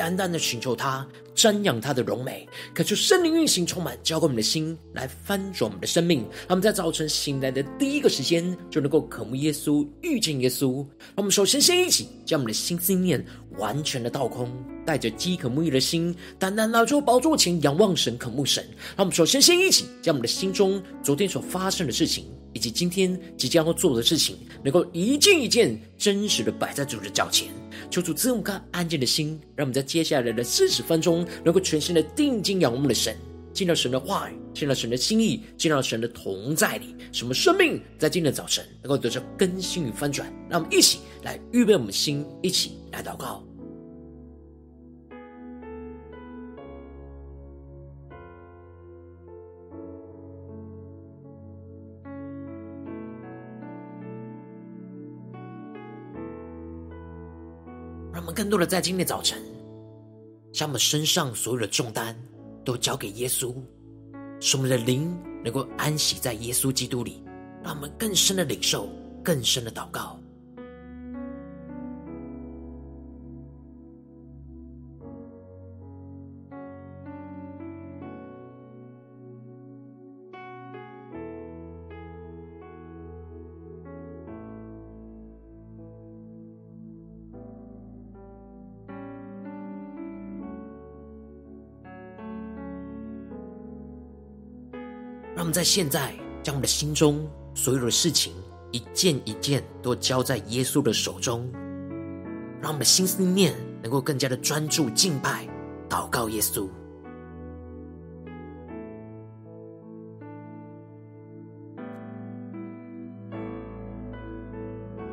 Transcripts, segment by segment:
单单的寻求他，瞻仰他的荣美，渴求圣灵运行充满，浇灌我们的心，来翻转我们的生命。让我们在早晨醒来的第一个时间，就能够渴慕耶稣，遇见耶稣。让我们首先先一起将我们的心思念完全的倒空。带着饥渴沐浴的心，单单来到宝座前仰望神、渴慕神。让我们首先先一起将我们的心中昨天所发生的事情，以及今天即将要做的事情，能够一件一件真实的摆在主的脚前，求主赐我们安静的心，让我们在接下来的四十分钟，能够全心的定睛仰望我们的神，进到神的话语，进到神的心意，进到神的同在里，什么生命在今天的早晨能够得到更新与翻转。让我们一起来预备我们的心，一起来祷告。更多的在今天早晨，将我们身上所有的重担都交给耶稣，使我们的灵能够安息在耶稣基督里，让我们更深的领受，更深的祷告。在现在将我们的心中所有的事情一件一件都交在耶稣的手中，让我们的心思念能够更加的专注敬拜、祷告耶稣。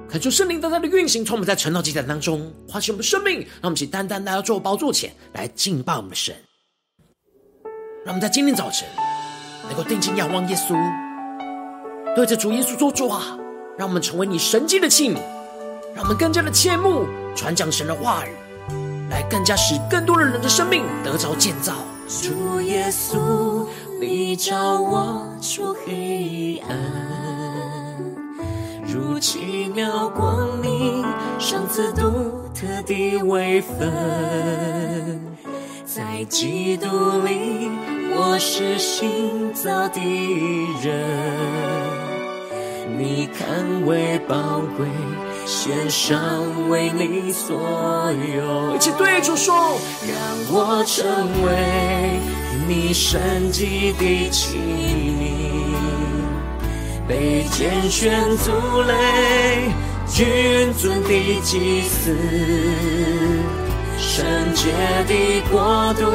恳求圣灵单单的运行，从我们在晨祷祭坛当中唤醒我们的生命，让我们一起单单来到做包座前来敬拜我们的神。让我们在今天早晨。能够定睛仰望耶稣，对着主耶稣说主啊，让我们成为你神迹的器皿，让我们更加的切慕传讲神的话语，来更加使更多的人的生命得着建造。主耶稣，你照我出黑暗，如奇妙光明，赏赐独特的微分，在基督里。我是新造的人，你看为宝贵，献上为你所有。一起对主说，让我成为你神迹的器皿，被拣选族类，君尊的祭司，圣洁的国度。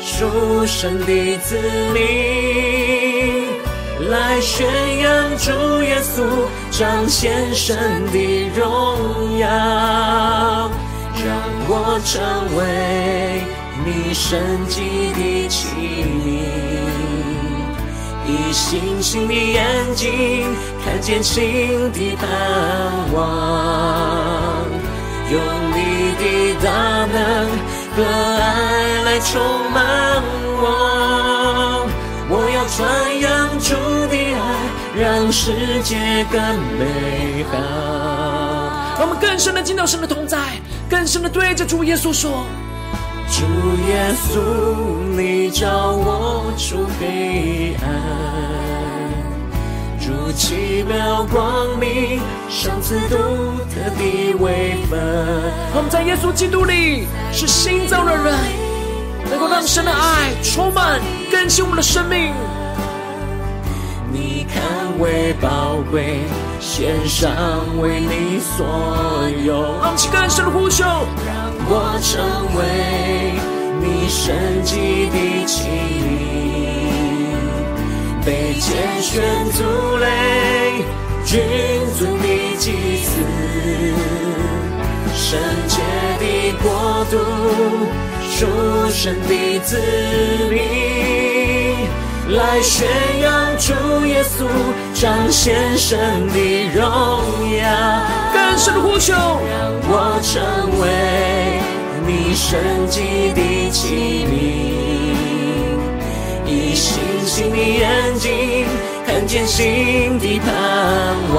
属神的子民，来宣扬主耶稣，彰显神的荣耀，让我成为你神迹的器皿，以星星的眼睛看见新的盼望，用的大能。和爱来充满我，我要传扬主的爱，让世界更美好。让我们更深的进到神的同在，更深的对着主耶稣说：主耶稣，你照我出黑暗。如奇妙光明，赏赐独特的微分。我们在耶稣基督里是新造的人，能够让神的爱充满更新我们的生命。你看为宝贵，献上为你所有。让我们去更深的呼求，让我成为你神迹的器皿。被拣选族类，君尊的祭司，圣洁的国度，属神的子民，来宣扬主耶稣，彰显神的荣耀。更深的呼求，让我成为你圣洁的器皿。以星星的眼睛，看见新的盼望，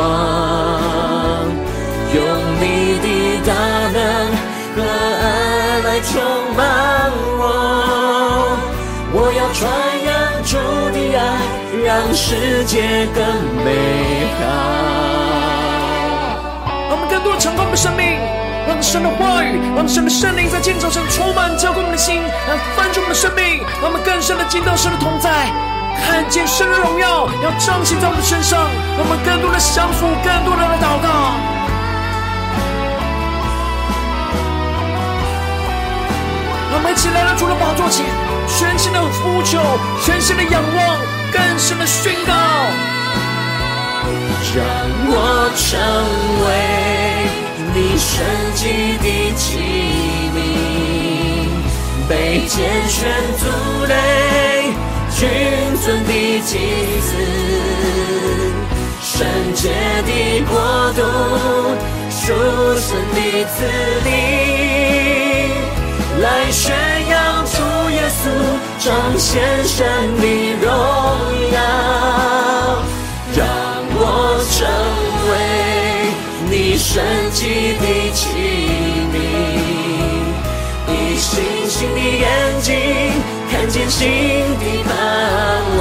大能和爱来充满我。我要传扬主的爱，让世界更美好。我们更多的敞开我们的生命。让神的话语，让神的圣灵在建造上充满浇灌我们的心，来翻转我们的生命，让我们更深的进到神的同在，看见神的荣耀要彰显在我们身上，让我们更多的降服，更多的来祷告。我们一起来到主的宝座前，全新的呼求，全新的仰望，更深的宣告，让我成为。你圣洁的器皿，被拣选族类，君尊的祭司，圣洁的国度，属神的子民，来宣扬主耶稣，彰显神的荣耀，让我成为。你神迹的器皿，以星星的眼睛看见新的盼望，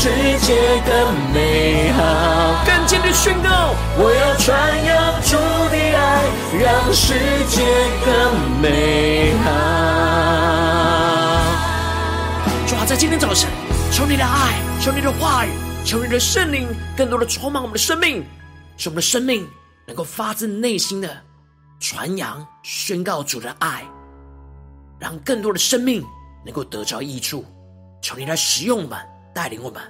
世界更美好。更坚的宣告，我要传扬主的爱。让世界更美好。主啊，在今天早晨，求你的爱，求你的话语，求你的圣灵，更多的充满我们的生命，使我们的生命能够发自内心的传扬、宣告主的爱，让更多的生命能够得着益处。求你来使用我们，带领我们。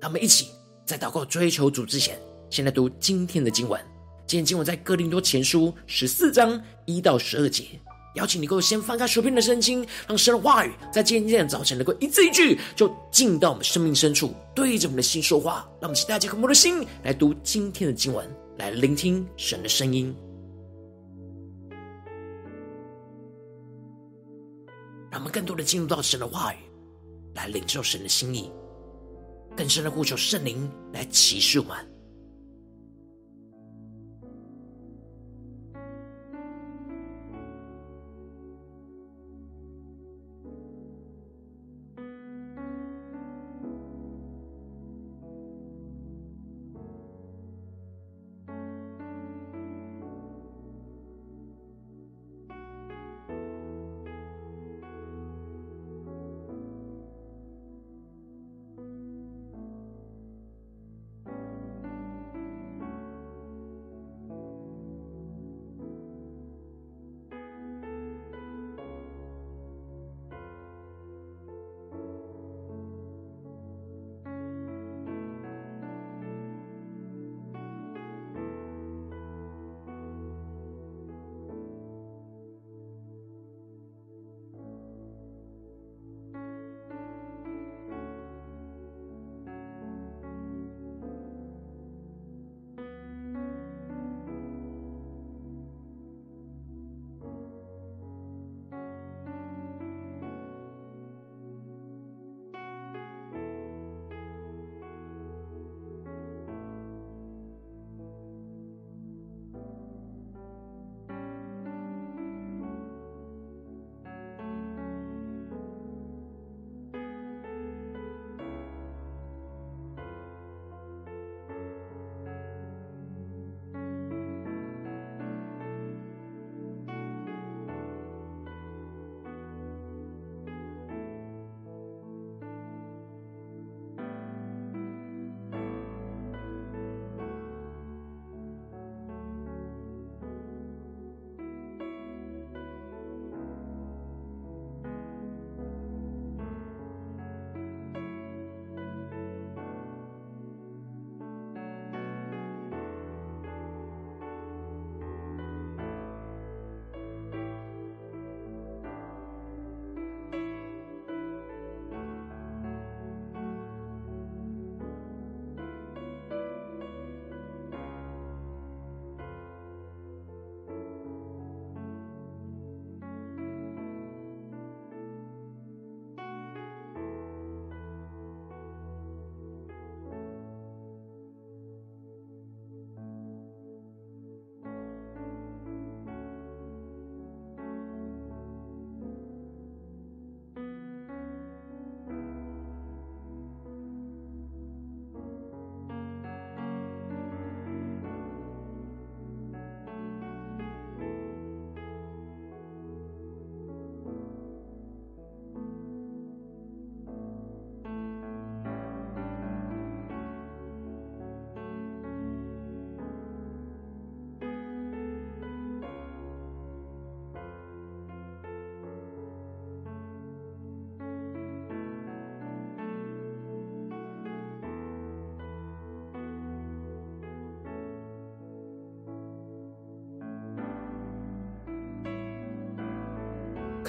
让我们一起在祷告、追求主之前，先来读今天的经文。今天经文在哥林多前书十四章一到十二节，邀请你能够先翻开手边的圣经，让神的话语在今天早晨能够一字一句就进到我们生命深处，对着我们的心说话。让我们期待这颗渴慕的心来读今天的经文，来聆听神的声音，让我们更多的进入到神的话语，来领受神的心意，更深的呼求圣灵来启示我们。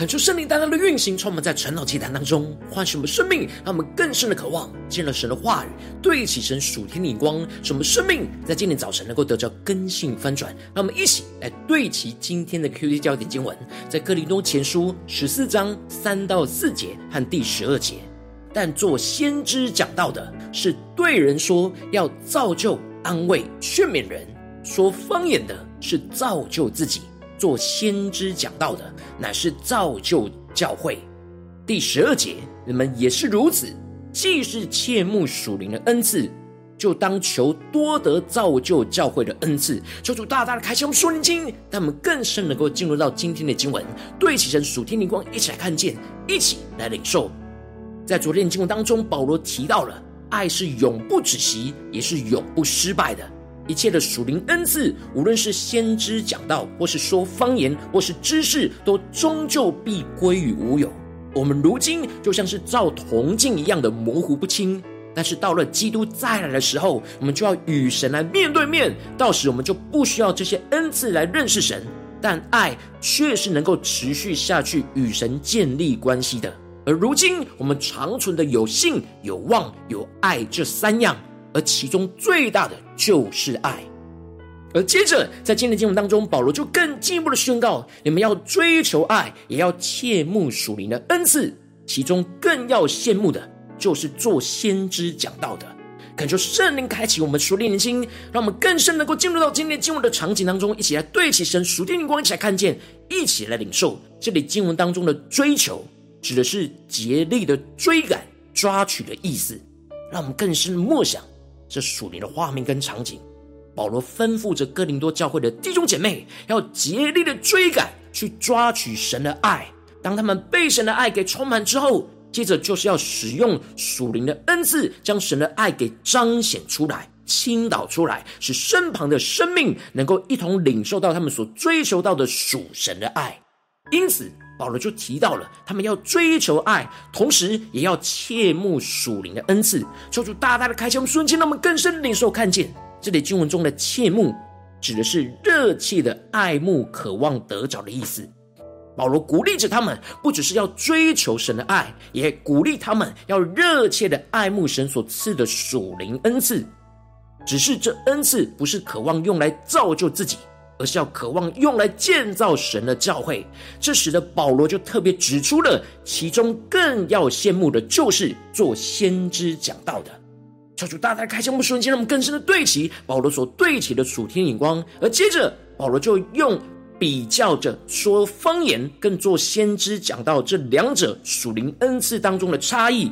恳求圣灵大大的运行，充满在晨祷祭坛当中，唤醒我们生命，让我们更深的渴望见了神的话语，对齐神属天的眼光，使我们生命在今天早晨能够得着根性翻转。让我们一起来对齐今天的 QD 焦点经文，在哥林多前书十四章三到四节和第十二节。但做先知讲到的，是对人说，要造就、安慰、劝勉人；说方言的，是造就自己。做先知讲道的，乃是造就教会。第十二节，人们也是如此。既是切慕属灵的恩赐，就当求多得造就教会的恩赐。求主大大的开启我们属灵经，让我们更深能够进入到今天的经文，对齐神属天灵光，一起来看见，一起来领受。在昨天的经文当中，保罗提到了爱是永不止息，也是永不失败的。一切的属灵恩赐，无论是先知讲道，或是说方言，或是知识，都终究必归于无有。我们如今就像是照铜镜一样的模糊不清，但是到了基督再来的时候，我们就要与神来面对面。到时我们就不需要这些恩赐来认识神，但爱却是能够持续下去与神建立关系的。而如今，我们长存的有信、有望、有爱这三样，而其中最大的就是爱。而接着，在今天的经文当中，保罗就更进一步的宣告：你们要追求爱，也要切慕属灵的恩赐，其中更要羡慕的，就是做先知讲道的。恳求圣灵开启我们属灵的心，让我们更深能够进入到今天经文的场景当中，一起来对齐神属灵的光，一起来看见，一起来领受这里经文当中的追求。指的是竭力的追赶、抓取的意思，让我们更深的默想这属灵的画面跟场景。保罗吩咐着哥林多教会的弟兄姐妹，要竭力的追赶，去抓取神的爱。当他们被神的爱给充满之后，接着就是要使用属灵的恩赐，将神的爱给彰显出来、倾倒出来，使身旁的生命能够一同领受到他们所追求到的属神的爱。因此，保罗就提到了，他们要追求爱，同时也要切慕属灵的恩赐。求主大大的开枪瞬间，让我们更深领受看见这里经文中的切慕，指的是热切的爱慕、渴望得着的意思。保罗鼓励着他们，不只是要追求神的爱，也鼓励他们要热切的爱慕神所赐的属灵恩赐。只是这恩赐不是渴望用来造就自己。而是要渴望用来建造神的教会，这使得保罗就特别指出了其中更要羡慕的，就是做先知讲道的。求主大大开启我们瞬间，让我们更深的对齐保罗所对齐的属天眼光。而接着保罗就用比较着说方言跟做先知讲道这两者属灵恩赐当中的差异，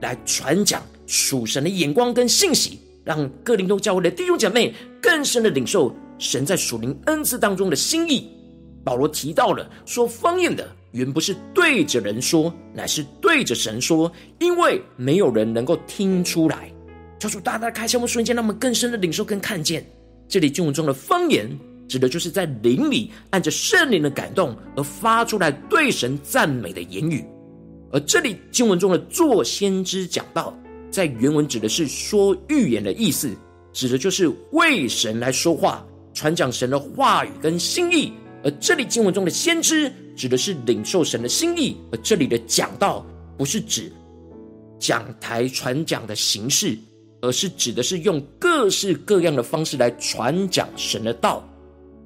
来传讲属神的眼光跟信息，让各灵通教会的弟兄姐妹更深的领受。神在属灵恩赐当中的心意，保罗提到了说方言的原不是对着人说，乃是对着神说，因为没有人能够听出来。求主大大开启我瞬间，让我们更深的领受跟看见。这里经文中的方言，指的就是在灵里按着圣灵的感动而发出来对神赞美的言语。而这里经文中的做先知讲到，在原文指的是说预言的意思，指的就是为神来说话。传讲神的话语跟心意，而这里经文中的先知指的是领受神的心意，而这里的讲道不是指讲台传讲的形式，而是指的是用各式各样的方式来传讲神的道。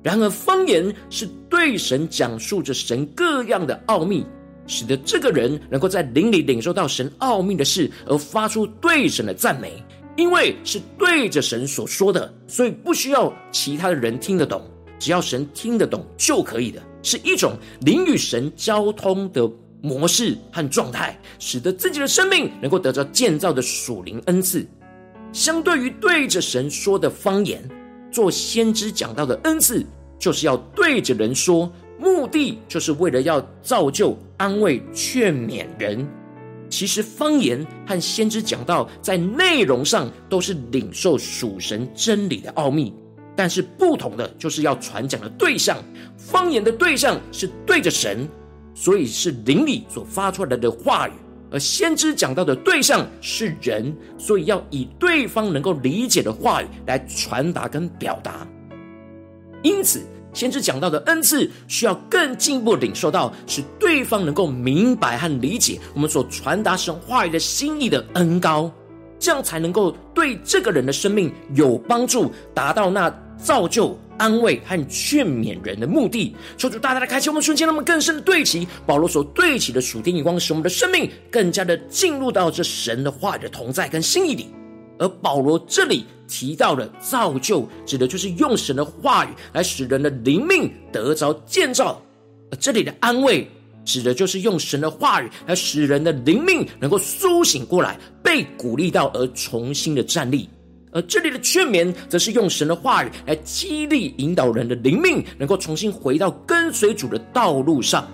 然而方言是对神讲述着神各样的奥秘，使得这个人能够在灵里领受到神奥秘的事，而发出对神的赞美。因为是对着神所说的，所以不需要其他的人听得懂，只要神听得懂就可以的，是一种灵与神交通的模式和状态，使得自己的生命能够得到建造的属灵恩赐。相对于对着神说的方言，做先知讲到的恩赐，就是要对着人说，目的就是为了要造就、安慰、劝勉人。其实方言和先知讲道在内容上都是领受属神真理的奥秘，但是不同的就是要传讲的对象。方言的对象是对着神，所以是灵里所发出来的话语；而先知讲到的对象是人，所以要以对方能够理解的话语来传达跟表达。因此，先知讲到的恩赐，需要更进一步领受到，使对方能够明白和理解我们所传达神话语的心意的恩膏，这样才能够对这个人的生命有帮助，达到那造就、安慰和劝勉人的目的。求主大大的开启我们瞬间，让我们更深的对齐保罗所对齐的属天眼光，使我们的生命更加的进入到这神的话语的同在跟心意里。而保罗这里提到的造就，指的就是用神的话语来使人的灵命得着建造；而这里的安慰，指的就是用神的话语来使人的灵命能够苏醒过来，被鼓励到而重新的站立；而这里的劝勉，则是用神的话语来激励引导人的灵命，能够重新回到跟随主的道路上。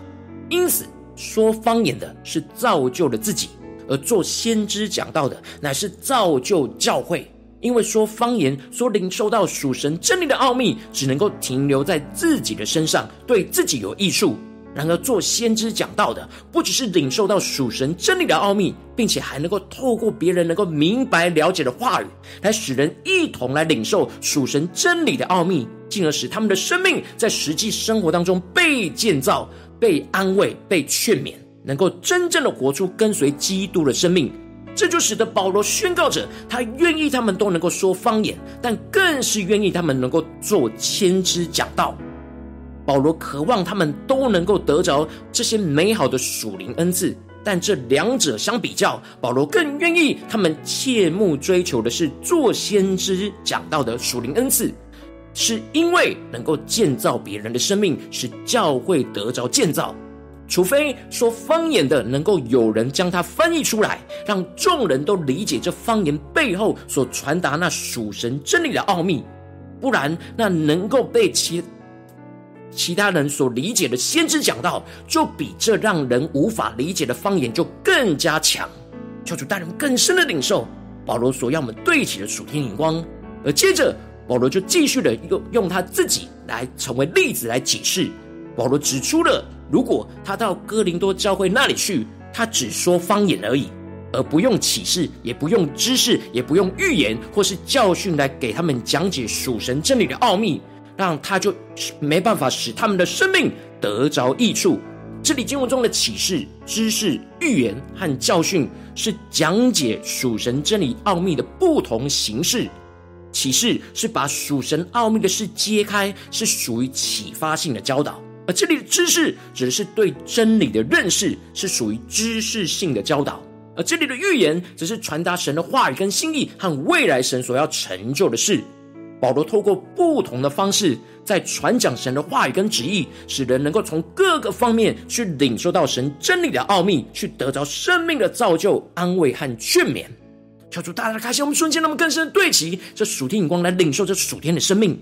因此，说方言的是造就了自己。而做先知讲道的，乃是造就教会。因为说方言所领受到属神真理的奥秘，只能够停留在自己的身上，对自己有益处。然而做先知讲道的，不只是领受到属神真理的奥秘，并且还能够透过别人能够明白了解的话语，来使人一同来领受属神真理的奥秘，进而使他们的生命在实际生活当中被建造、被安慰、被劝勉。能够真正的活出跟随基督的生命，这就使得保罗宣告着，他愿意他们都能够说方言，但更是愿意他们能够做先知讲道。保罗渴望他们都能够得着这些美好的属灵恩赐，但这两者相比较，保罗更愿意他们切慕追求的是做先知讲道的属灵恩赐，是因为能够建造别人的生命，使教会得着建造。除非说方言的能够有人将它翻译出来，让众人都理解这方言背后所传达那属神真理的奥秘，不然那能够被其其他人所理解的先知讲道，就比这让人无法理解的方言就更加强。求主带人更深的领受保罗所要我们对齐的属天眼光，而接着保罗就继续的用用他自己来成为例子来解释。保罗指出了，如果他到哥林多教会那里去，他只说方言而已，而不用启示，也不用知识，也不用预言或是教训来给他们讲解属神真理的奥秘，让他就没办法使他们的生命得着益处。这里经文中的启示、知识、预言和教训，是讲解属神真理奥秘的不同形式。启示是把属神奥秘的事揭开，是属于启发性的教导。而这里的知识指的是对真理的认识，是属于知识性的教导；而这里的预言则是传达神的话语跟心意和未来神所要成就的事。保罗透过不同的方式，在传讲神的话语跟旨意，使人能够从各个方面去领受到神真理的奥秘，去得着生命的造就、安慰和劝勉。求主大大的开心我们瞬间，那么更深的对齐这属天眼光来领受这属天的生命。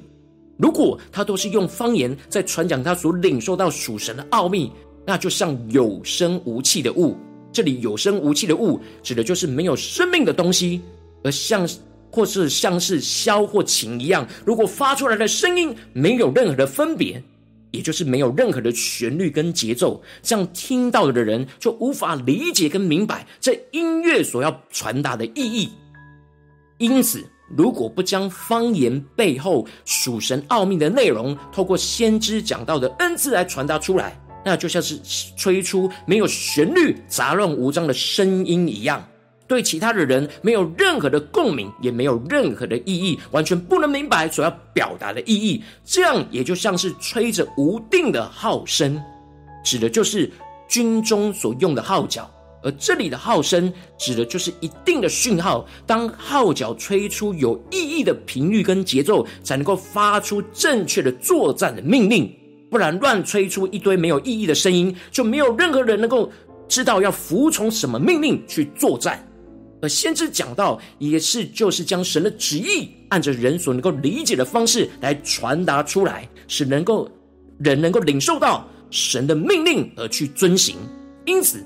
如果他都是用方言在传讲他所领受到属神的奥秘，那就像有声无气的物。这里有声无气的物，指的就是没有生命的东西，而像或是像是箫或琴一样，如果发出来的声音没有任何的分别，也就是没有任何的旋律跟节奏，这样听到的人就无法理解跟明白这音乐所要传达的意义。因此。如果不将方言背后属神奥秘的内容，透过先知讲到的恩赐来传达出来，那就像是吹出没有旋律、杂乱无章的声音一样，对其他的人没有任何的共鸣，也没有任何的意义，完全不能明白所要表达的意义。这样也就像是吹着无定的号声，指的就是军中所用的号角。而这里的号声指的就是一定的讯号，当号角吹出有意义的频率跟节奏，才能够发出正确的作战的命令。不然乱吹出一堆没有意义的声音，就没有任何人能够知道要服从什么命令去作战。而先知讲到也是就是将神的旨意按着人所能够理解的方式来传达出来，使能够人能够领受到神的命令而去遵行。因此。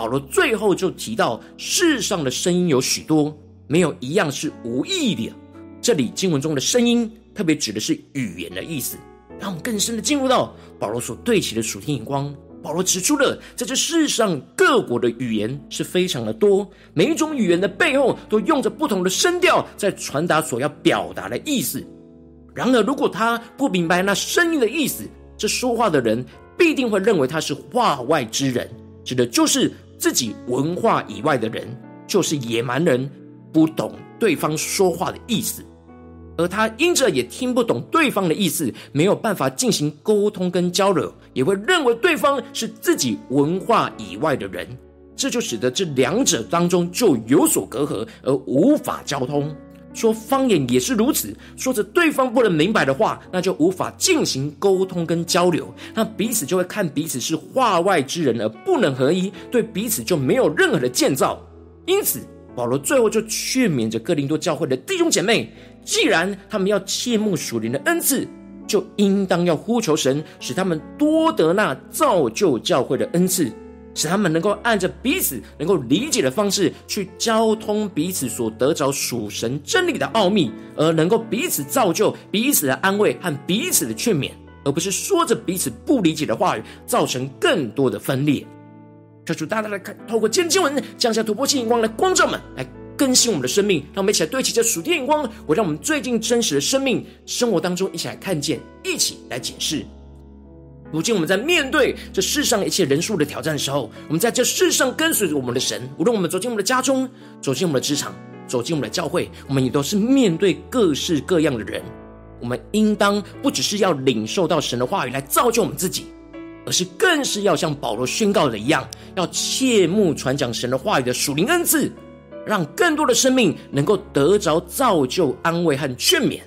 保罗最后就提到，世上的声音有许多，没有一样是无意义的。这里经文中的声音，特别指的是语言的意思。让我们更深的进入到保罗所对齐的属天眼光。保罗指出了，在这世上各国的语言是非常的多，每一种语言的背后都用着不同的声调，在传达所要表达的意思。然而，如果他不明白那声音的意思，这说话的人必定会认为他是话外之人，指的就是自己文化以外的人，就是野蛮人，不懂对方说话的意思。而他因着也听不懂对方的意思，没有办法进行沟通跟交流，也会认为对方是自己文化以外的人，这就使得这两者当中就有所隔阂，而无法交通。说方言也是如此，说着对方不能明白的话，那就无法进行沟通跟交流，那彼此就会看彼此是话外之人而不能合一，对彼此就没有任何的建造。因此，保罗最后就劝勉着哥林多教会的弟兄姐妹，既然他们要切慕属灵的恩赐，就应当要呼求神，使他们多得那造就教会的恩赐。使他们能够按着彼此能够理解的方式去交通彼此所得着属神真理的奥秘，而能够彼此造就、彼此的安慰和彼此的劝勉，而不是说着彼此不理解的话语，造成更多的分裂。求主大大的看，透过今天经文降下突破性眼光来光照们，来更新我们的生命，让我们一起来对齐这属天眼光，我让我们最近真实的生命生活当中一起来看见，一起来检视。如今我们在面对这世上一切人数的挑战的时候，我们在这世上跟随着我们的神。无论我们走进我们的家中，走进我们的职场，走进我们的教会，我们也都是面对各式各样的人。我们应当不只是要领受到神的话语来造就我们自己，而是更是要像保罗宣告的一样，要切慕传讲神的话语的属灵恩赐，让更多的生命能够得着造就、安慰和劝勉。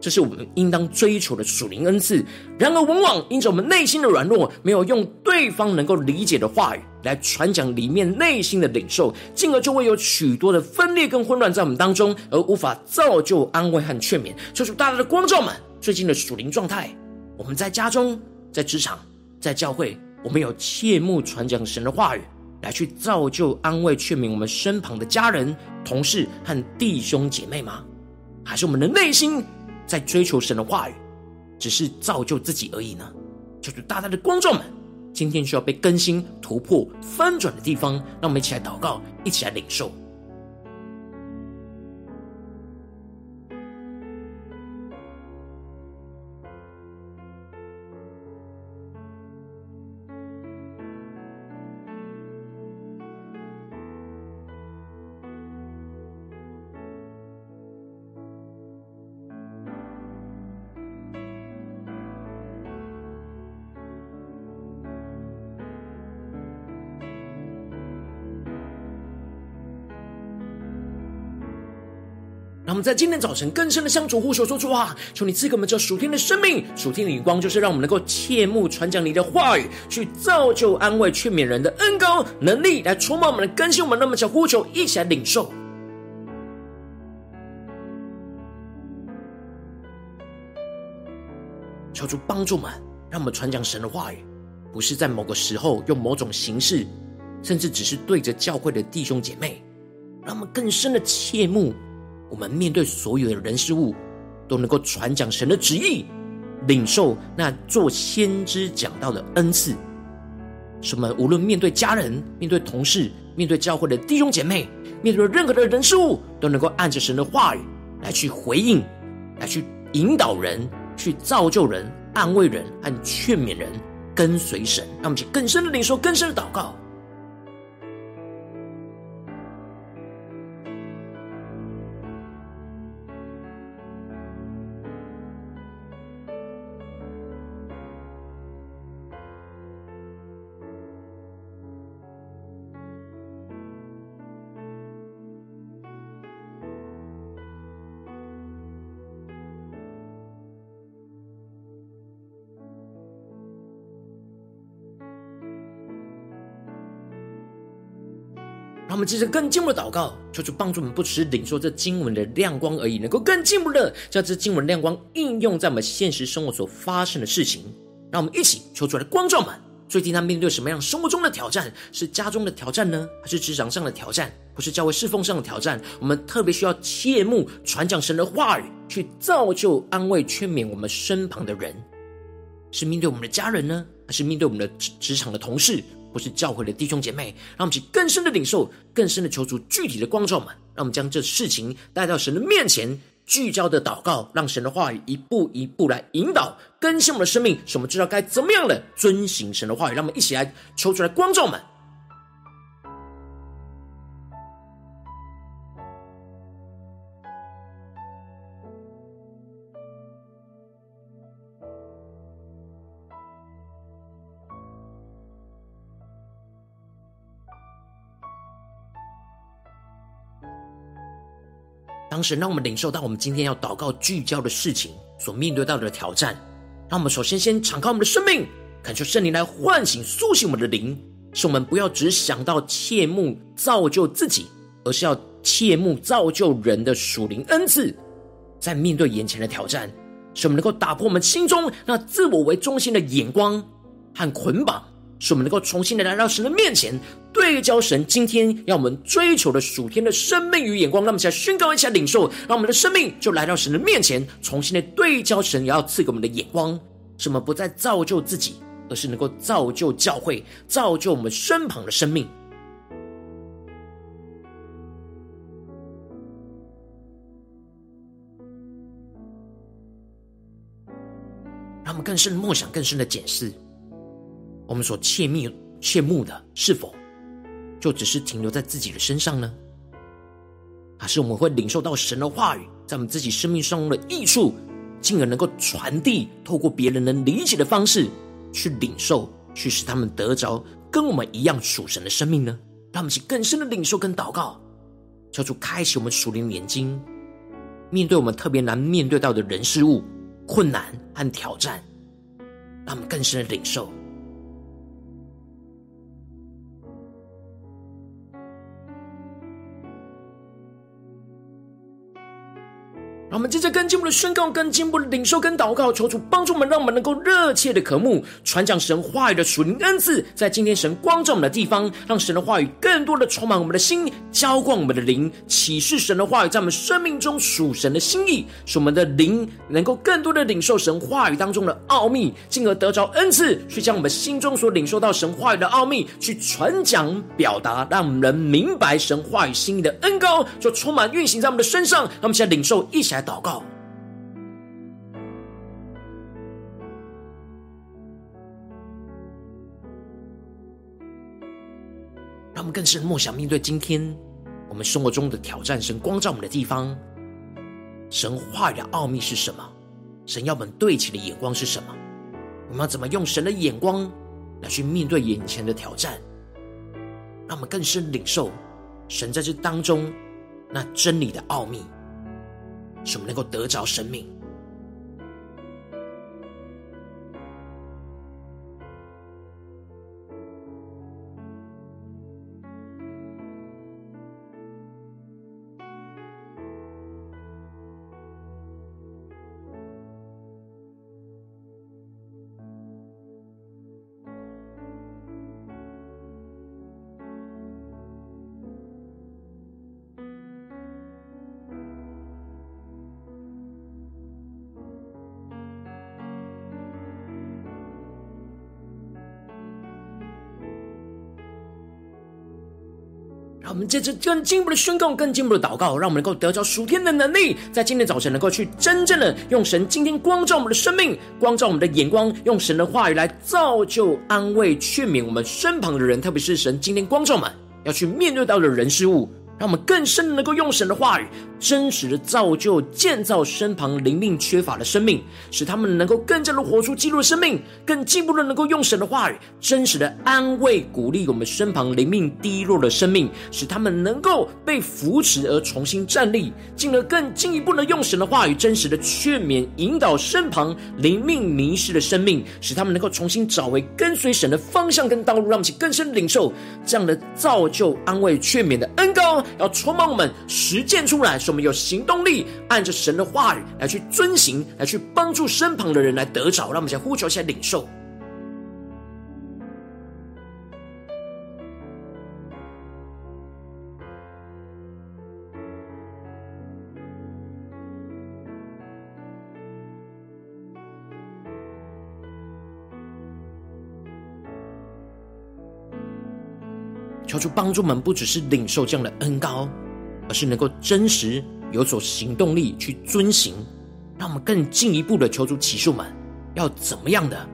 这是我们应当追求的属灵恩赐。然而，往往因着我们内心的软弱，没有用对方能够理解的话语来传讲里面内心的领受，进而就会有许多的分裂跟混乱在我们当中，而无法造就安慰和劝勉。求主大大的光照们最近的属灵状态。我们在家中、在职场、在教会，我们有切慕传讲神的话语，来去造就安慰劝勉我们身旁的家人、同事和弟兄姐妹吗？还是我们的内心？在追求神的话语，只是造就自己而已呢？就是大大的观众们，今天需要被更新、突破、翻转的地方，让我们一起来祷告，一起来领受。让我们在今天早晨更深的向主呼求说出话，求你赐给我们这属天的生命、属天的眼光，就是让我们能够切目传讲你的话语，去造就、安慰、劝勉人的恩膏能力，来充满我们的更新。我们那么想呼求，一起来领受。求主帮助们，让我们传讲神的话语，不是在某个时候用某种形式，甚至只是对着教会的弟兄姐妹，让我们更深的切目。我们面对所有的人事物，都能够传讲神的旨意，领受那做先知讲道的恩赐。使我们无论面对家人、面对同事、面对教会的弟兄姐妹，面对任何的人事物，都能够按着神的话语来去回应，来去引导人，去造就人、安慰人和劝勉人，跟随神。让我们去更深的领受、更深的祷告。让我们接着更进一步的祷告，求主帮助我们，不只是领受这经文的亮光而已，能够更进步的将这经文亮光应用在我们现实生活所发生的事情。让我们一起求出来的光照们，最近他面对什么样生活中的挑战？是家中的挑战呢，还是职场上的挑战？或是教会侍奉上的挑战？我们特别需要切慕传讲神的话语，去造就、安慰、劝勉我们身旁的人。是面对我们的家人呢，还是面对我们的职职场的同事？或是教会的弟兄姐妹，让我们去更深的领受，更深的求主具体的光照们，让我们将这事情带到神的面前，聚焦的祷告，让神的话语一步一步来引导更新我们的生命，使我们知道该怎么样的遵行神的话语。让我们一起来求出来，光照们。当时让我们领受到我们今天要祷告聚焦的事情所面对到的挑战，让我们首先先敞开我们的生命，恳求圣灵来唤醒、苏醒我们的灵，使我们不要只想到切慕造就自己，而是要切慕造就人的属灵恩赐。在面对眼前的挑战，使我们能够打破我们心中那自我为中心的眼光和捆绑。使我们能够重新的来到神的面前，对焦神今天要我们追求的属天的生命与眼光。让我们一起来宣告，一起来领受，让我们的生命就来到神的面前，重新的对焦神，也要赐给我们的眼光。使我们不再造就自己，而是能够造就教会，造就我们身旁的生命。让我们更深的默想，更深的检视。我们所切密、切慕的，是否就只是停留在自己的身上呢？还是我们会领受到神的话语，在我们自己生命上的益处，进而能够传递，透过别人能理解的方式去领受，去使他们得着跟我们一样属神的生命呢？让我们一起更深的领受跟祷告，求主开启我们属灵的眼睛，面对我们特别难面对到的人事物、困难和挑战，让我们更深的领受。我们接着跟进我的宣告，跟进我们的领受跟祷告，求主帮助我们，让我们能够热切的渴慕传讲神话语的属灵恩赐，在今天神光照我们的地方，让神的话语更多的充满我们的心，浇灌我们的灵，启示神的话语在我们生命中属神的心意，使我们的灵能够更多的领受神话语当中的奥秘，进而得着恩赐，去将我们心中所领受到神话语的奥秘去传讲表达，让人明白神话语心意的恩膏，就充满运行在我们的身上。让我们现在领受，一起来。祷告，让我们更深默想面对今天我们生活中的挑战。神光照我们的地方，神话语的奥秘是什么？神要我们对齐的眼光是什么？我们要怎么用神的眼光来去面对眼前的挑战？让我们更深领受神在这当中那真理的奥秘。什么能够得着生命。我们接着更进一步的宣告，更进一步的祷告，让我们能够得着属天的能力，在今天早晨能够去真正的用神今天光照我们的生命，光照我们的眼光，用神的话语来造就、安慰、劝勉我们身旁的人，特别是神今天光照我们要去面对到的人事物。让我们更深的能够用神的话语，真实的造就、建造身旁灵命缺乏的生命，使他们能够更加的活出基督的生命，更进一步的能够用神的话语，真实的安慰、鼓励我们身旁灵命低落的生命，使他们能够被扶持而重新站立，进而更进一步的用神的话语，真实的劝勉、引导身旁灵命迷失的生命，使他们能够重新找回跟随神的方向跟道路，让我们去更深领受这样的造就、安慰、劝勉的恩膏。要充满我们，实践出来，使我们有行动力，按着神的话语来去遵行，来去帮助身旁的人来得着。让我们先呼求，先领受。求。主帮助我们，不只是领受这样的恩膏，而是能够真实有所行动力去遵行，让我们更进一步的求主启示们，要怎么样的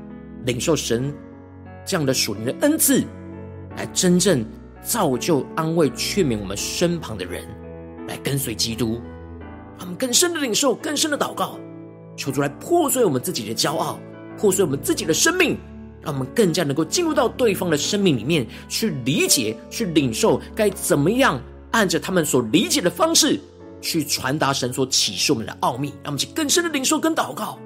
领受神这样的属灵的恩赐，来真正造就、安慰、劝勉我们身旁的人，来跟随基督。他们更深的领受，更深的祷告，求主来破碎我们自己的骄傲，破碎我们自己的生命，让我们更加能够进入到对方的生命里面去理解、去领受，该怎么样按着他们所理解的方式去传达神所启示我们的奥秘，让我们去更深的领受跟祷告。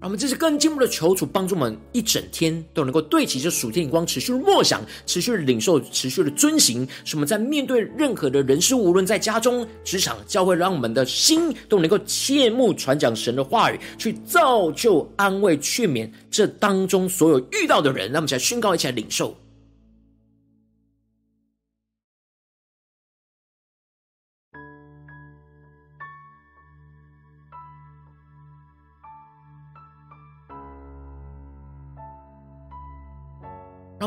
让我们这次更进步的求主帮助我们，一整天都能够对齐这属天眼光，持续的默想，持续的领受，持续的遵行。使我们在面对任何的人事，无论在家中、职场、教会，让我们的心都能够切慕传讲神的话语，去造就、安慰、劝勉这当中所有遇到的人。让我们一起来宣告，一起来领受。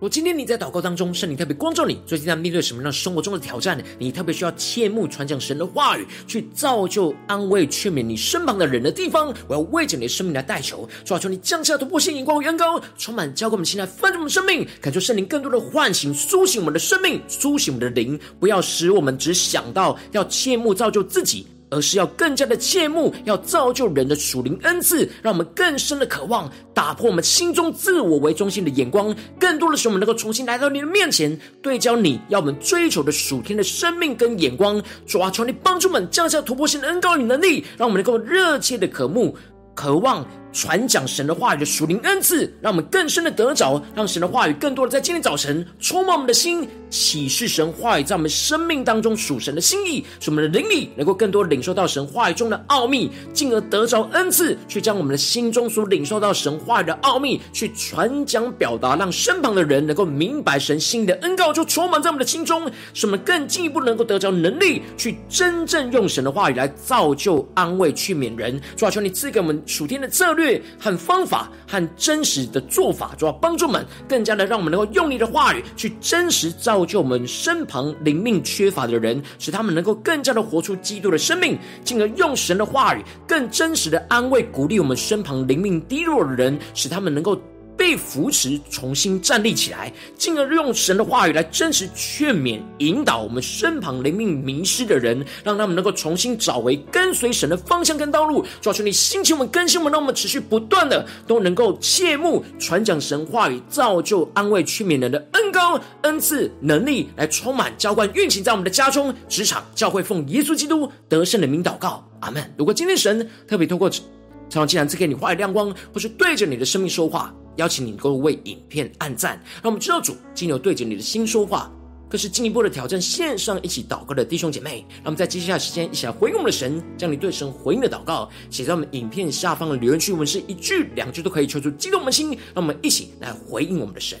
我今天你在祷告当中，圣灵特别光照你，最近在面对什么样生活中的挑战？你特别需要切慕传讲神的话语，去造就、安慰、劝勉你身旁的人的地方。我要为着你的生命来代求，主啊，求你降下突破性眼光与恩膏，充满浇灌我们心来翻转我们生命，感受圣灵更多的唤醒、苏醒我们的生命，苏醒我们的灵，不要使我们只想到要切慕造就自己。而是要更加的切慕，要造就人的属灵恩赐，让我们更深的渴望，打破我们心中自我为中心的眼光，更多的使我们能够重新来到你的面前，对焦你要我们追求的属天的生命跟眼光。主啊，求你帮助我们降下突破性的恩膏与能力，让我们能够热切的渴慕。渴望传讲神的话语的属灵恩赐，让我们更深的得着，让神的话语更多的在今天早晨充满我们的心，启示神话语在我们生命当中属神的心意，使我们的灵里能够更多领受到神话语中的奥秘，进而得着恩赐，去将我们的心中所领受到神话语的奥秘去传讲表达，让身旁的人能够明白神心意的恩告就充满在我们的心中，使我们更进一步能够得着能力，去真正用神的话语来造就、安慰、去勉人。主啊，求你赐给我们。属天的策略略和方法和真实的做法，主要帮助我们更加的让我们能够用你的话语去真实造就我们身旁灵命缺乏的人，使他们能够更加的活出基督的生命，进而用神的话语更真实的安慰鼓励我们身旁灵命低落的人，使他们能够。被扶持，重新站立起来，进而用神的话语来真实劝勉、引导我们身旁灵命迷失的人，让他们能够重新找回跟随神的方向跟道路。主啊，求你心情我们、更新我们，让我们持续不断的都能够切慕传讲神话语，造就、安慰、劝勉人的恩膏、恩赐、能力，来充满、浇灌、运行在我们的家中、职场、教会，奉耶稣基督得胜的名祷告，阿门。如果今天神特别透过常常既然赐给你话语亮光，或是对着你的生命说话。邀请你能够为影片按赞，让我们知道主金牛对着你的心说话，更是进一步的挑战线上一起祷告的弟兄姐妹。那么在接下来时间一起来回应我们的神，将你对神回应的祷告写在我们影片下方的留言区，我们是一句两句都可以求出激动我们的心。让我们一起来回应我们的神。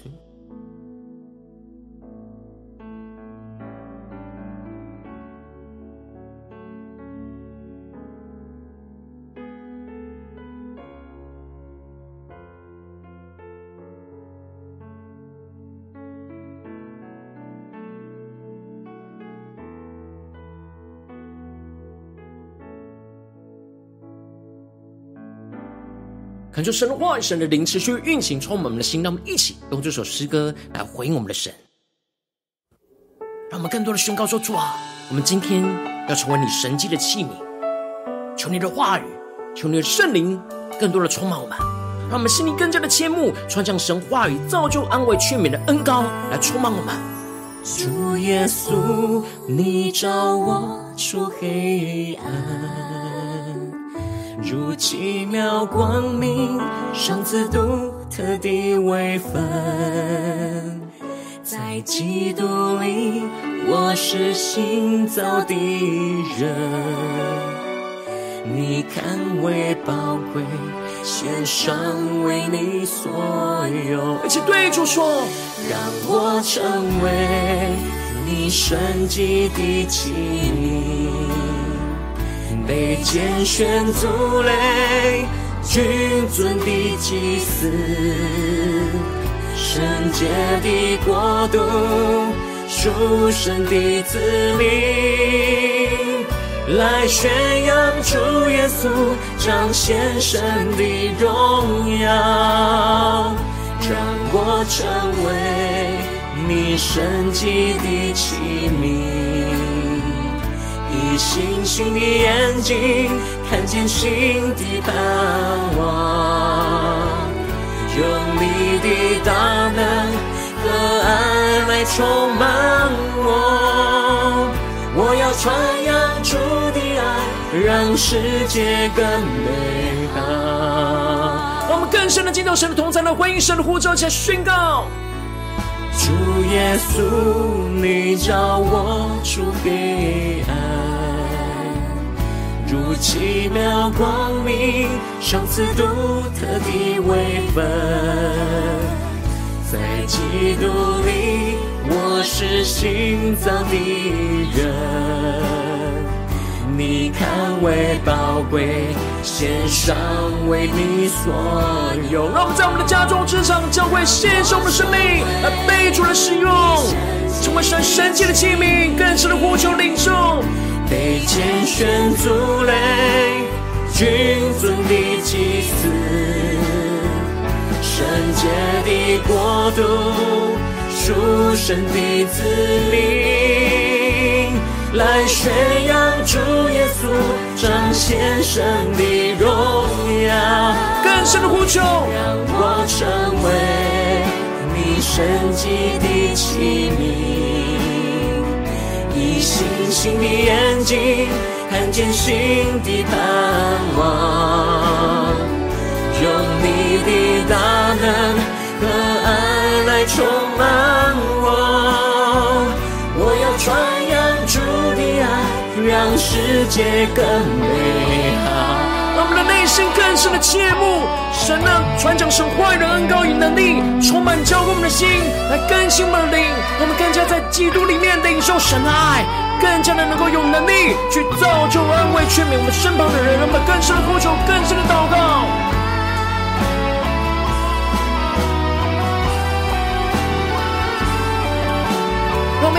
恳求神的话语、神的灵持续运行，充满我们的心。让我们一起用这首诗歌来回应我们的神，让我们更多的宣告说：主啊，我们今天要成为你神迹的器皿。求你的话语，求你的圣灵，更多的充满我们，让我们心里更加的切慕，穿上神话语造就、安慰、劝勉的恩膏来充满我们。主耶稣，你照我出黑暗。如奇妙光明，上次独特的位分，在基督里，我是新造的人。你看为宝贵，献上为你所有。一起对主说，让我成为你圣洁的器皿。被拣选族类，君尊的祭司，圣洁的国度，属神的子民，来宣扬主耶稣，彰显神的荣耀，让我成为你圣洁的器皿。星星的眼睛看见新的盼望，用你的大能和爱来充满我。我要传扬主的爱，让世界更美好。我们更深的敬拜神的同在，来回应神的呼召，且宣告：主耶稣，你叫我出黑暗。如奇妙光明，赏赐独特的位分，在基督里，我是新造的人。你看为宝贵，献上为你所有。让我们在我们的家中、职场、教会献上我们的生命，来被主来使用，成为神圣洁的器皿，更深的呼求领受。被拣选族类，君尊的祭司，圣洁的国度，属神的子民，来宣扬主耶稣，彰显神的荣耀。更深的呼求，让我成为你圣洁的器皿。星星的眼睛看见新的盼望，用你的大能和爱来充满我。我要传扬主的爱，让世界更美好。心更深的切慕，神啊，传讲神坏的恩膏与能力，充满浇灌我们的心，来更新我们的灵，我们更加在基督里面领受神的爱，更加的能够有能力去造就、安慰、劝勉我们身旁的人，让我们更深的呼求，更深的祷告。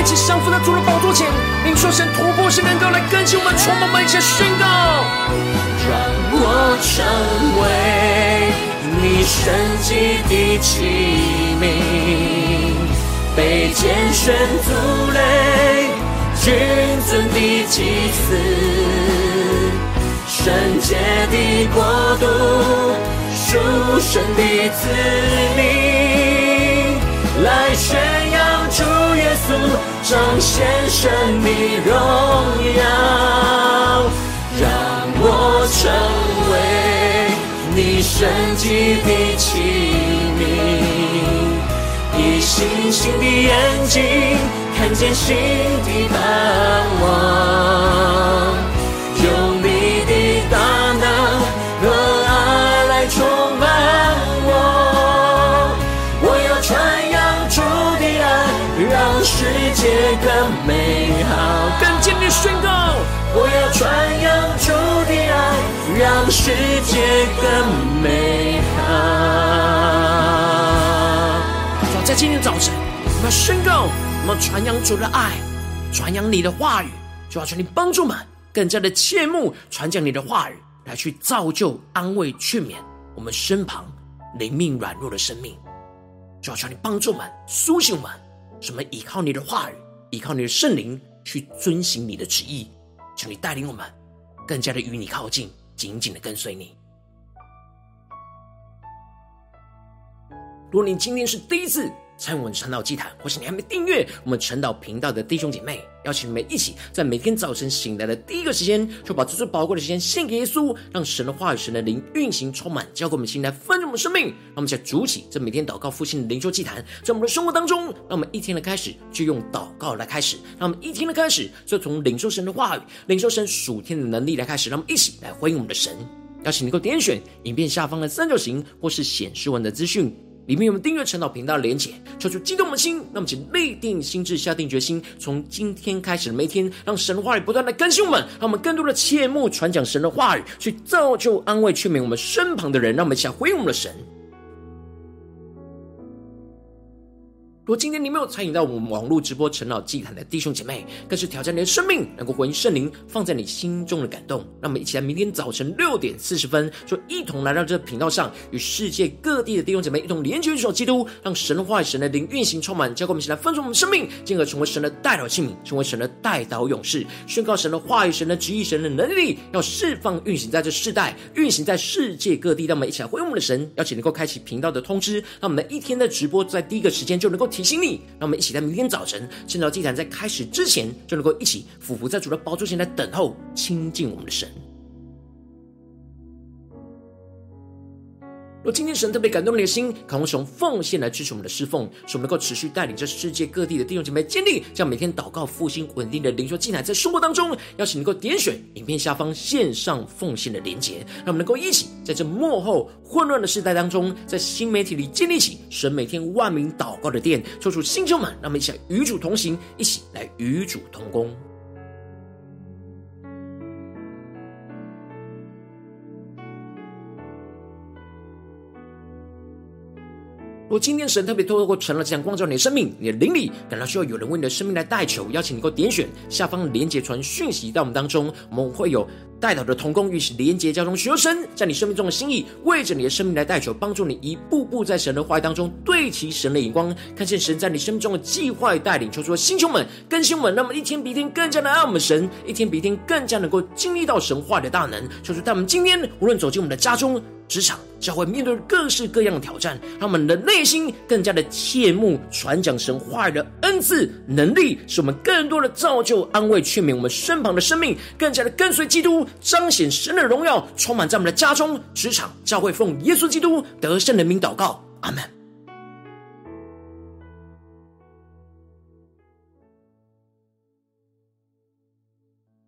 起降服在主的宝座前，领受神突破性能够来更新我们，充满我们一起宣告。让我成为你神迹的器皿，被拣选族类，君尊的祭司，圣洁的国度，属神的子民，来宣扬主耶稣，彰显神的荣耀，让我成为你圣洁的器皿，以星星的眼睛看见新的盼望，世界更美好。在今天早晨，我们要宣告。我们传扬主的爱，传扬你的话语，就要求你帮助我们更加的切慕传讲你的话语，来去造就、安慰、劝勉我们身旁灵命软弱的生命。就要求你帮助我们苏醒我们，什么依靠你的话语，依靠你的圣灵去遵行你的旨意。求你带领我们更加的与你靠近，紧紧的跟随你。如果你今天是第一次，参与我们晨祷祭坛，或是你还没订阅我们晨祷频道的弟兄姐妹，邀请你们一起在每天早晨醒来的第一个时间，就把这最宝贵的时间献给耶稣，让神的话语、神的灵运行充满，交给我们心来丰盛我们生命。让我们在主起这每天祷告复兴的灵修祭坛，在我们的生活当中，让我们一天的开始就用祷告来开始，让我们一天的开始就从领受神的话语、领受神属天的能力来开始，让我们一起来回应我们的神。邀请你能够点选影片下方的三角形，或是显示文的资讯。里面有我们订阅陈祷频道的连结，抽出激动的心，那么请立定心智，下定决心，从今天开始的每一天，让神的话语不断的更新我们，让我们更多的切莫传讲神的话语，去造就、安慰、劝勉我们身旁的人，让我们一起回应我们的神。如果今天你没有参与到我们网络直播陈老祭坛的弟兄姐妹，更是挑战你的生命，能够回应圣灵放在你心中的感动。让我们一起来，明天早晨六点四十分，就一同来到这个频道上，与世界各地的弟兄姐妹一同连接、一首基督，让神的话语、神的灵运行充满，交给我们一起来分盛我们生命，进而成为神的代祷器皿，成为神的代祷勇士，宣告神的话语、神的旨意、神的能力，要释放运行在这世代，运行在世界各地。让我们一起来回应我们的神，邀请能够开启频道的通知，让我们一天的直播在第一个时间就能够。提醒你，让我们一起在明天早晨晨祷祭坛在开始之前，就能够一起俯伏在主的宝座前来等候亲近我们的神。若今天神特别感动你的心，渴望使用奉献来支持我们的侍奉，使我们能够持续带领着世界各地的弟兄姐妹建立这样每天祷告复兴稳定的灵修祭坛，在生活当中，邀请能够点选影片下方线上奉献的连结，让我们能够一起在这幕后混乱的时代当中，在新媒体里建立起神每天万名祷告的殿，抽出新球们，让我们一起来与主同行，一起来与主同工。如果今天神特别透过成了这样光照你的生命，你的灵里感到需要有人为你的生命来代求，邀请你能够点选下方连结传讯息到我们当中，我们会有代祷的同工与连接交通，寻求神在你生命中的心意，为着你的生命来代求，帮助你一步步在神的话语当中对齐神的眼光，看见神在你生命中的计划带领。求主的弟兄们、更新们，那么一天比一天更加的爱我们神，一天比一天更加能够经历到神话的大能。求主在我们今天无论走进我们的家中。职场将会面对各式各样的挑战，让我们的内心更加的切慕传讲神话语的恩赐能力，使我们更多的造就、安慰、劝勉我们身旁的生命，更加的跟随基督，彰显神的荣耀，充满在我们的家中、职场、教会，奉耶稣基督得胜的名祷告，阿门。